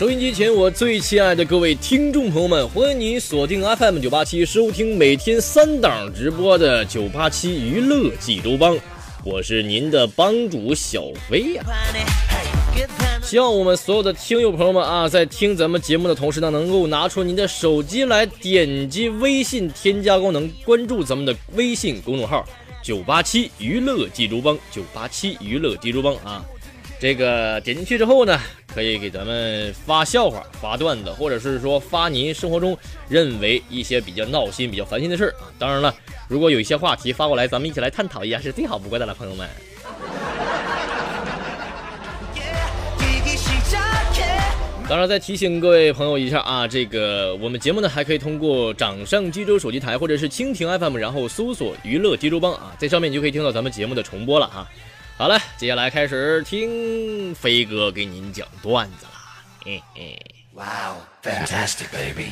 收音机前，我最亲爱的各位听众朋友们，欢迎你锁定 FM 九八七，收听每天三档直播的九八七娱乐济州帮，我是您的帮主小飞呀。希望我们所有的听友朋友们啊，在听咱们节目的同时呢，能够拿出您的手机来，点击微信添加功能，关注咱们的微信公众号九八七娱乐济州帮，九八七娱乐济州帮啊。这个点进去之后呢，可以给咱们发笑话、发段子，或者是说发您生活中认为一些比较闹心、比较烦心的事儿啊。当然了，如果有一些话题发过来，咱们一起来探讨一下，是最好不过的了，朋友们。当然，再提醒各位朋友一下啊，这个我们节目呢还可以通过掌上济州手机台或者是蜻蜓 FM，然后搜索“娱乐济州帮”啊，在上面你就可以听到咱们节目的重播了啊。好了，接下来开始听飞哥给您讲段子啦。嘿嘿，Wow, fantastic baby.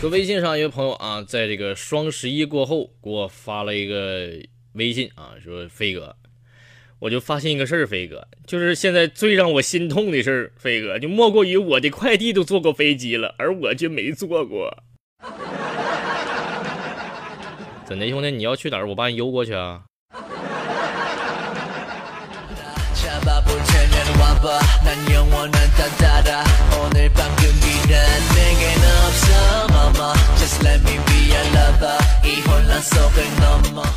说微信上一位朋友啊，在这个双十一过后给我发了一个微信啊，说飞哥，我就发现一个事儿，飞哥，就是现在最让我心痛的事儿，飞哥就莫过于我的快递都坐过飞机了，而我却没坐过。怎的，兄弟？你要去哪儿？我把你邮过去啊！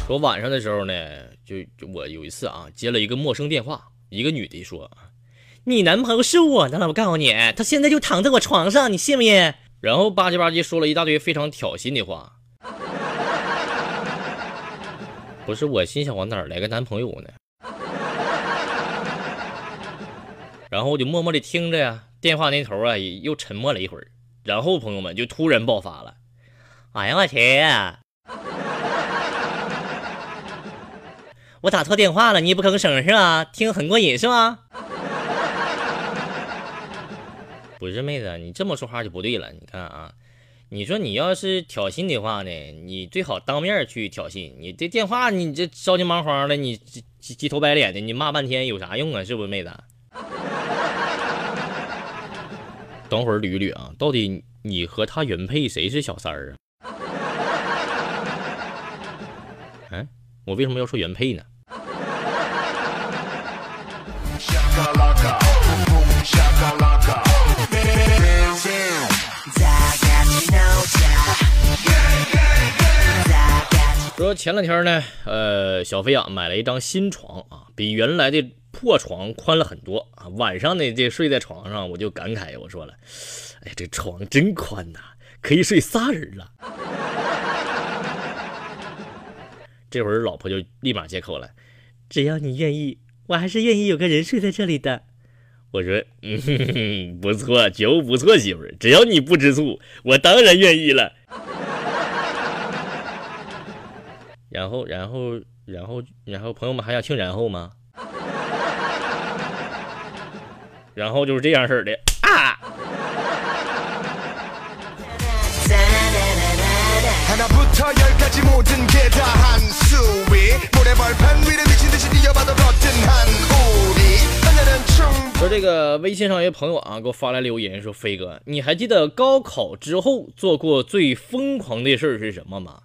说晚上的时候呢，就我有一次啊，接了一个陌生电话，一个女的说：“你男朋友是我的了，我告诉你，他现在就躺在我床上，你信不信？”然后吧唧吧唧说了一大堆非常挑衅的话。不是我心想，我哪儿来个男朋友呢？然后我就默默的听着呀，电话那头啊又沉默了一会儿，然后朋友们就突然爆发了：“哎呀我天！我打错电话了，你也不吭声是吧？听很过瘾是吧？”不是妹子，你这么说话就不对了。你看啊。你说你要是挑衅的话呢，你最好当面去挑衅。你这电话，你这着急忙慌的，你急急头白脸的，你骂半天有啥用啊？是不是妹子？等会儿捋一捋啊，到底你和他原配谁是小三儿啊？哎，我为什么要说原配呢？前两天呢，呃，小飞啊买了一张新床啊，比原来的破床宽了很多啊。晚上呢，这睡在床上，我就感慨，我说了，哎，这床真宽呐，可以睡仨人了。这会儿老婆就立马接口了，只要你愿意，我还是愿意有个人睡在这里的。我说，嗯，不错，觉悟不错，媳妇儿，只要你不吃醋，我当然愿意了。然后，然后，然后，然后，朋友们还想听然后吗？然后就是这样式的啊。说这个微信上一个朋友啊，给我发来留言说：“飞哥，你还记得高考之后做过最疯狂的事儿是什么吗？”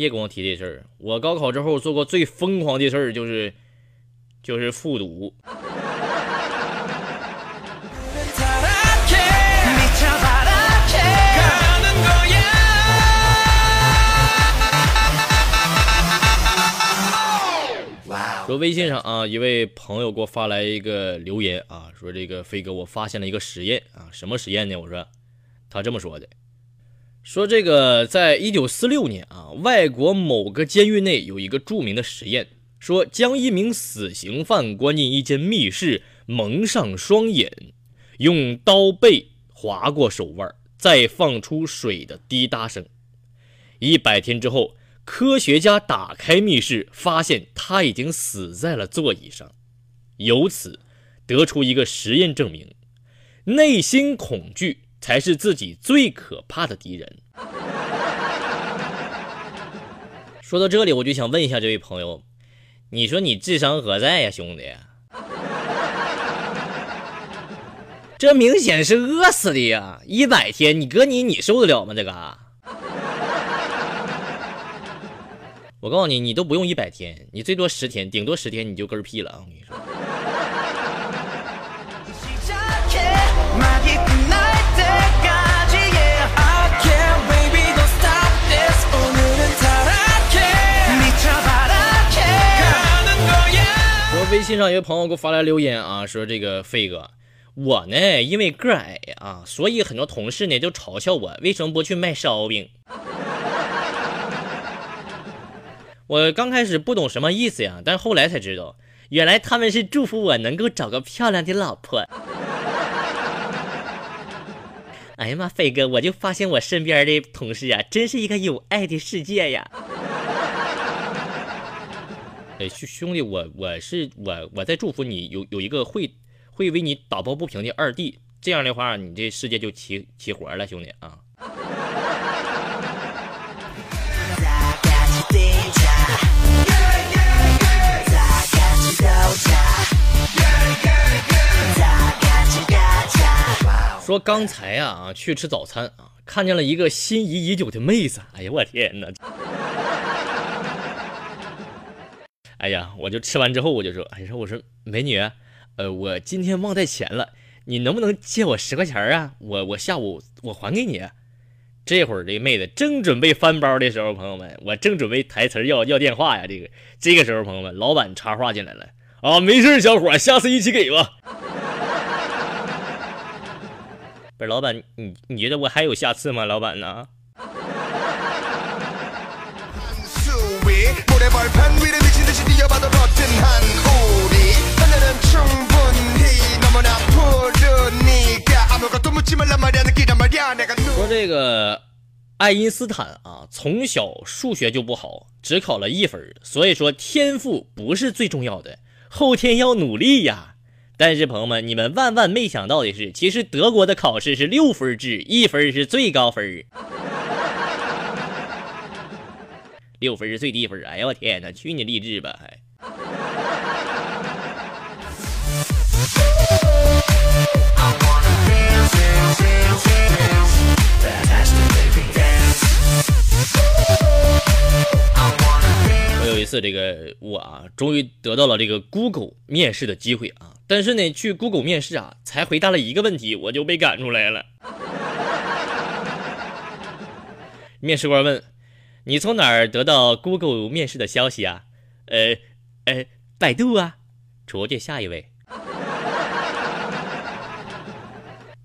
别跟我提这事儿。我高考之后做过最疯狂的事儿就是就是复读。说微信上啊一位朋友给我发来一个留言啊说这个飞哥我发现了一个实验啊什么实验呢？我说他这么说的。说这个在一九四六年啊，外国某个监狱内有一个著名的实验，说将一名死刑犯关进一间密室，蒙上双眼，用刀背划过手腕，再放出水的滴答声，一百天之后。科学家打开密室，发现他已经死在了座椅上，由此得出一个实验证明：内心恐惧才是自己最可怕的敌人。说到这里，我就想问一下这位朋友，你说你智商何在呀，兄弟？这明显是饿死的呀！一百天，你哥你你受得了吗？这个？我告诉你，你都不用一百天，你最多十天，顶多十天你就嗝屁了！我跟你说。微信上一个朋友给我发来留言啊，说这个飞哥，我呢因为个矮啊，所以很多同事呢就嘲笑我为什么不去卖烧饼。我刚开始不懂什么意思呀，但后来才知道，原来他们是祝福我能够找个漂亮的老婆。哎呀妈，飞哥，我就发现我身边的同事啊，真是一个有爱的世界呀。哎，兄兄弟，我我是我我在祝福你有有一个会会为你打抱不平的二弟，这样的话，你这世界就齐齐活了，兄弟啊。说刚才啊去吃早餐啊，看见了一个心仪已久的妹子。哎呀，我天哪！哎呀，我就吃完之后我就说，哎，说我说美女，呃，我今天忘带钱了，你能不能借我十块钱啊？我我下午我还给你。这会儿这妹子正准备翻包的时候，朋友们，我正准备台词要要电话呀。这个这个时候，朋友们，老板插话进来了啊，没事，小伙，下次一起给吧。不是老板，你你觉得我还有下次吗？老板呢？说这个爱因斯坦啊，从小数学就不好，只考了一分，所以说天赋不是最重要的，后天要努力呀。但是朋友们，你们万万没想到的是，其实德国的考试是六分制，一分是最高分，六分是最低分。哎呀，我天哪，去你励志吧！还。我有一次，这个我啊，终于得到了这个 Google 面试的机会啊。但是呢，去 Google 面试啊，才回答了一个问题，我就被赶出来了。面试官问：“你从哪儿得到 Google 面试的消息啊？”“呃，呃，百度啊。”出去下一位。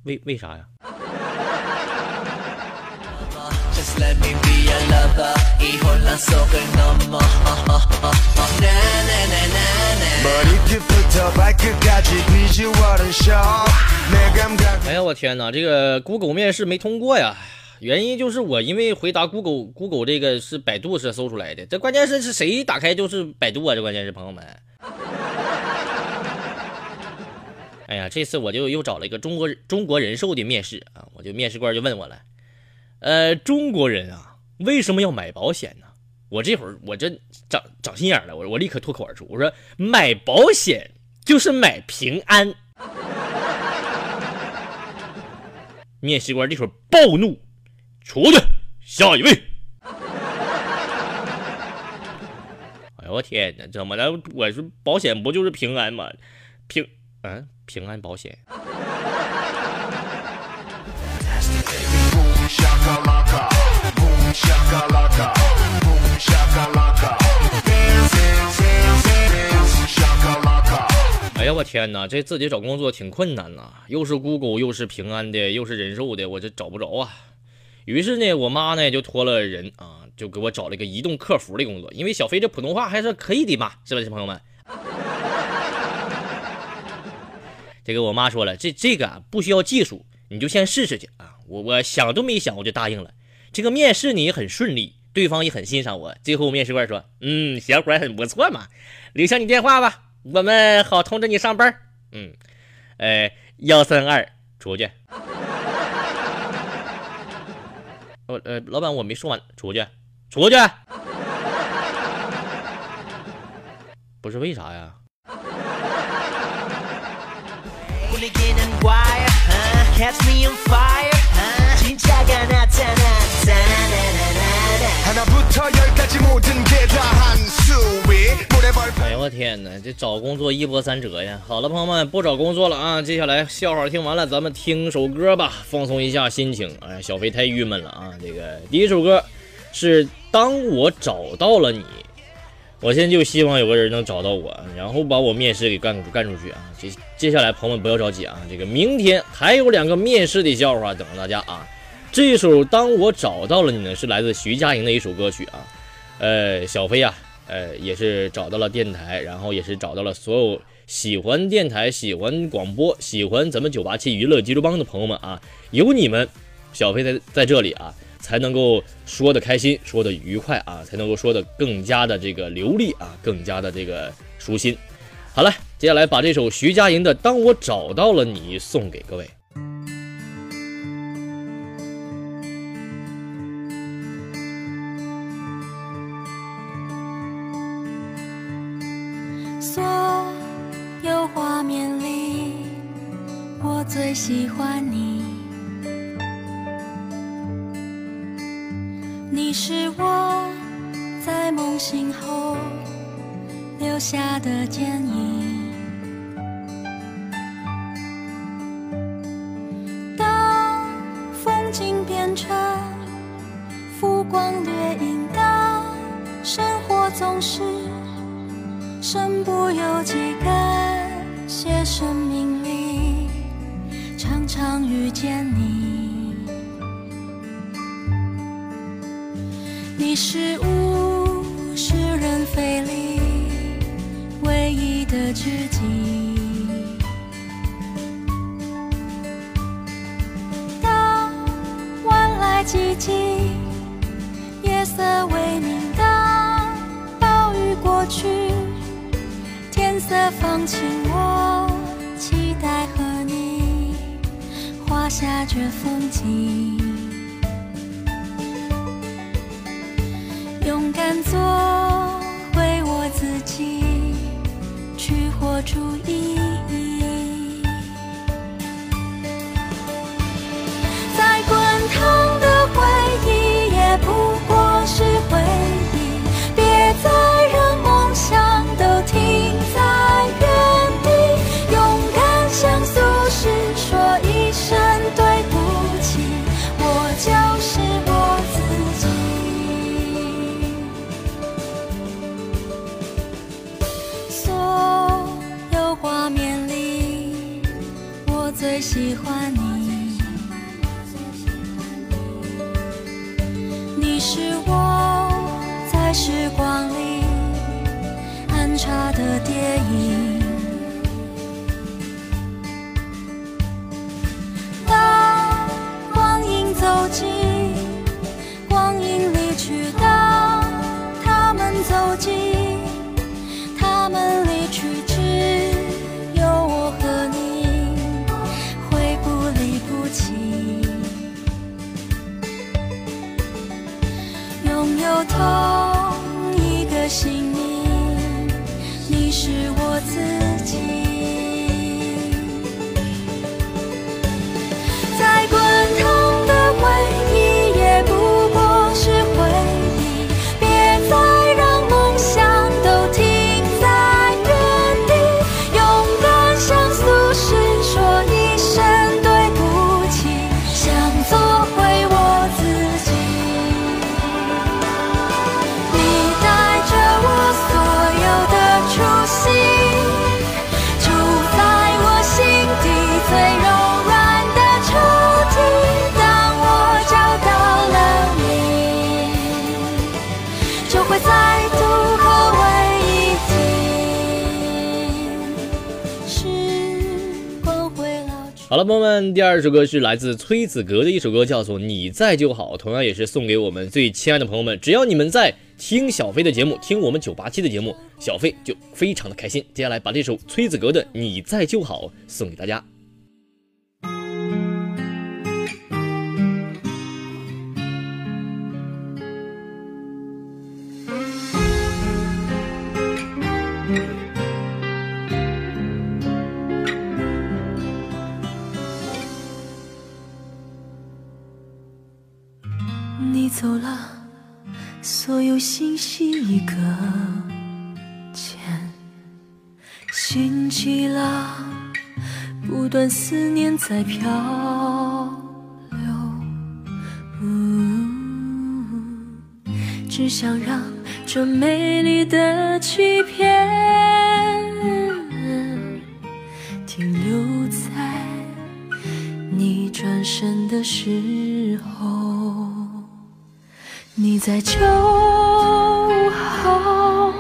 为为啥呀？哎呀，我天哪！这个 Google 面试没通过呀？原因就是我因为回答 Google Google 这个是百度是搜出来的，这关键是是谁打开就是百度啊？这关键是朋友们。哎呀，这次我就又找了一个中国中国人寿的面试啊，我就面试官就问我了，呃，中国人啊，为什么要买保险呢？我这会儿我这长长心眼了，我我立刻脱口而出，我说买保险就是买平安。面试官这会儿暴怒，出去，下一位。哎呦我天哪，怎么了？我说保险不就是平安吗？平，嗯，平安保险。哎呀，我天哪，这自己找工作挺困难呐，又是 Google，又是平安的，又是人寿的，我这找不着啊。于是呢，我妈呢就托了人啊，就给我找了一个移动客服的工作，因为小飞这普通话还是可以的嘛，是吧，小朋友们？这个我妈说了，这这个不需要技术，你就先试试去啊。我我想都没想，我就答应了。这个面试呢也很顺利，对方也很欣赏我。最后面试官说：“嗯，小伙很不错嘛，留下你电话吧，我们好通知你上班。”嗯，呃，幺三二出去。我 呃，老板我没说完，出去，出去。不是为啥呀？哎呦我天哪，这找工作一波三折呀！好了，朋友们，不找工作了啊！接下来笑话听完了，咱们听首歌吧，放松一下心情。哎，小飞太郁闷了啊！这个第一首歌是《当我找到了你》，我现在就希望有个人能找到我，然后把我面试给干干出去啊！接接下来朋友们不要着急啊，这个明天还有两个面试的笑话等着大家啊！这首《当我找到了你》呢，是来自徐佳莹的一首歌曲啊。呃，小飞呀，呃，也是找到了电台，然后也是找到了所有喜欢电台、喜欢广播、喜欢咱们九八七娱乐济州帮的朋友们啊。有你们，小飞在在这里啊，才能够说的开心，说的愉快啊，才能够说的更加的这个流利啊，更加的这个舒心。好了，接下来把这首徐佳莹的《当我找到了你》送给各位。总是身不由己，感谢生命里。常常遇见你，你是物是人非里唯一的知己。当晚来寂静，夜色微的放晴，我期待和你。画下这风景，勇敢做朋友们，第二首歌是来自崔子格的一首歌，叫做《你在就好》，同样也是送给我们最亲爱的朋友们。只要你们在听小飞的节目，听我们九八七的节目，小飞就非常的开心。接下来把这首崔子格的《你在就好》送给大家。有信息一个欠，心起了，不断思念在漂流，只想让这美丽的欺骗停留在你转身的时。你在就好，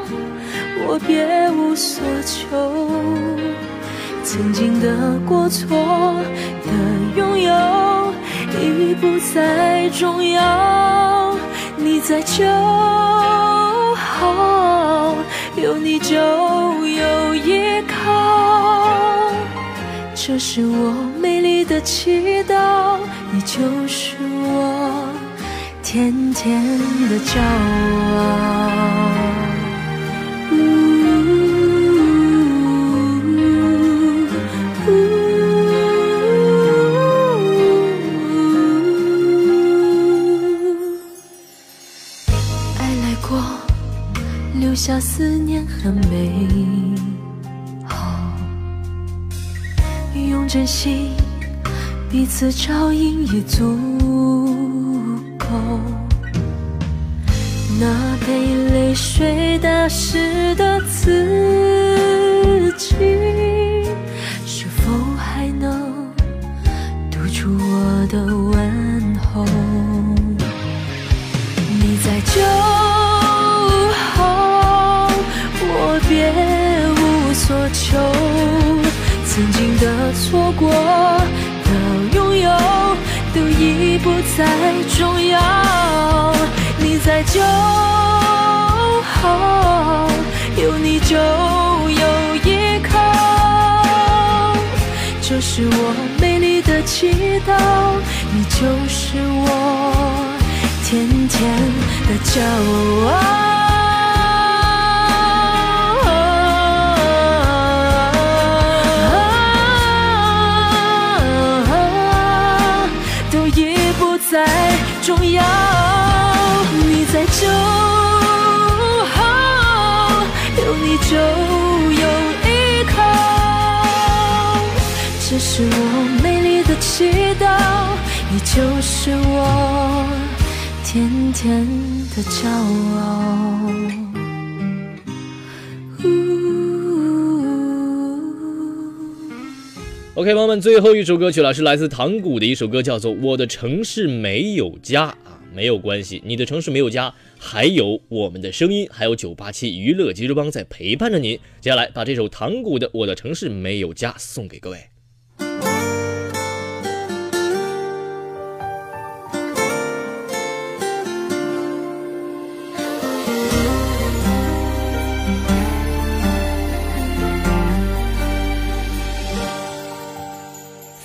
我别无所求。曾经的过错的拥有已不再重要。你在就好，有你就有依靠。这是我美丽的祈祷，你就是。甜甜的骄傲。爱来过，留下思念很美好，用真心彼此照应也足。被泪水打湿的自己，是否还能读出我的问候？你在就好，我别无所求。曾经的错过的拥有，都已不再重要。在就好，有你就有依靠，这是我美丽的祈祷，你就是我甜甜的骄傲。都已不再重要。就好，有你就有依靠，这是我美丽的祈祷，你就是我甜甜的骄傲。OK，朋友们，最后一首歌曲了，是来自唐古的一首歌，叫做《我的城市没有家》。没有关系，你的城市没有家，还有我们的声音，还有九八七娱乐急救帮在陪伴着您。接下来把这首唐古的《我的城市没有家》送给各位。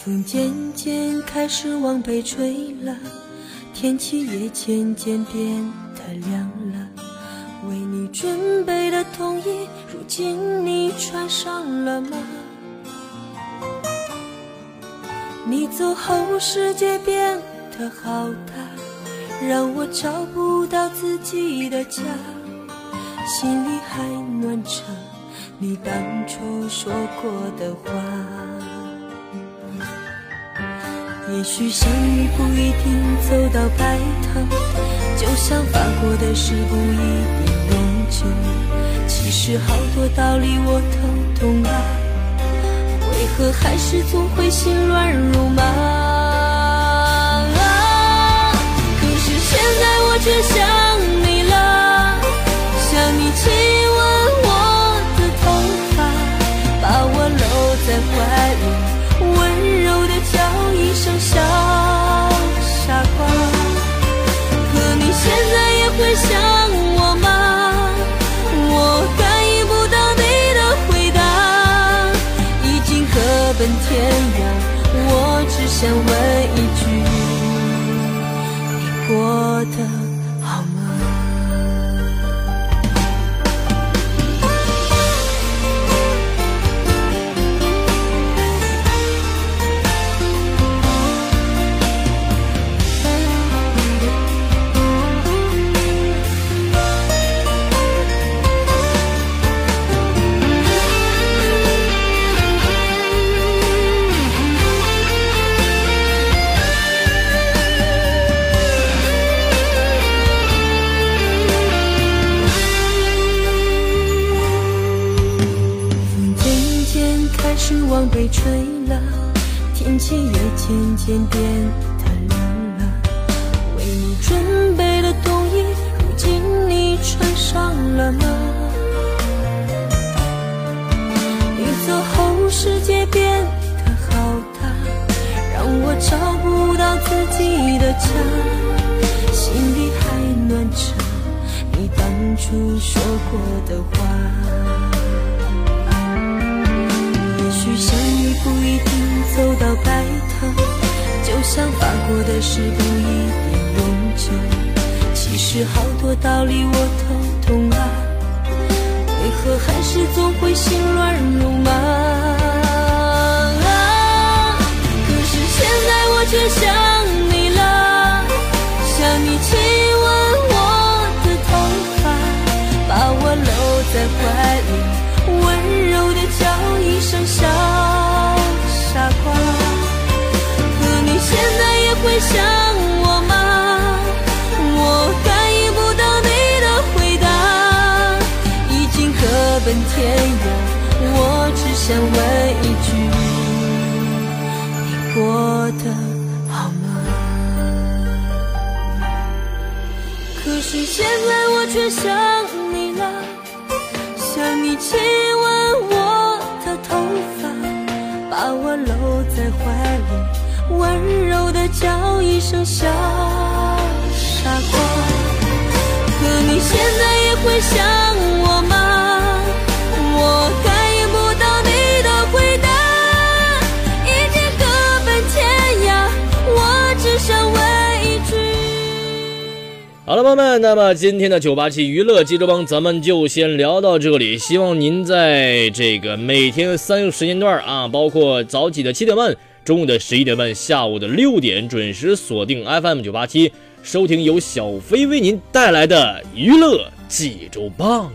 风渐渐开始往北吹了。天气也渐渐变得凉了，为你准备的冬衣，如今你穿上了吗？你走后，世界变得好大，让我找不到自己的家，心里还暖着你当初说过的话。也许相遇不一定走到白头，就像发过的誓不一定永久。其实好多道理我都懂啊，为何还是总会心乱如麻？可是现在我却想你了，想你亲想问一句，你过得？准备的冬衣，如今你穿上了吗？你走后，世界变得好大，让我找不到自己的家。心里还暖着你当初说过的话。也许相遇不一定走到白头，就像发过的誓不一定永久。其实好多道理我都懂啊，为何还是总会心乱如麻？可是现在我却想你了，想你亲吻我的头发，把我搂在怀里，温柔的叫一声小。傻瓜，可你现在也会想想问一句，你过得好吗？可是现在我却想你了，想你亲吻我的头发。把我搂在怀里，温柔的叫一声小傻瓜。可你现在也会想好了，朋友们，那么今天的九八七娱乐济州帮，咱们就先聊到这里。希望您在这个每天三个时间段啊，包括早起的七点半、中午的十一点半、下午的六点，准时锁定 FM 九八七，收听由小飞为您带来的娱乐济州帮。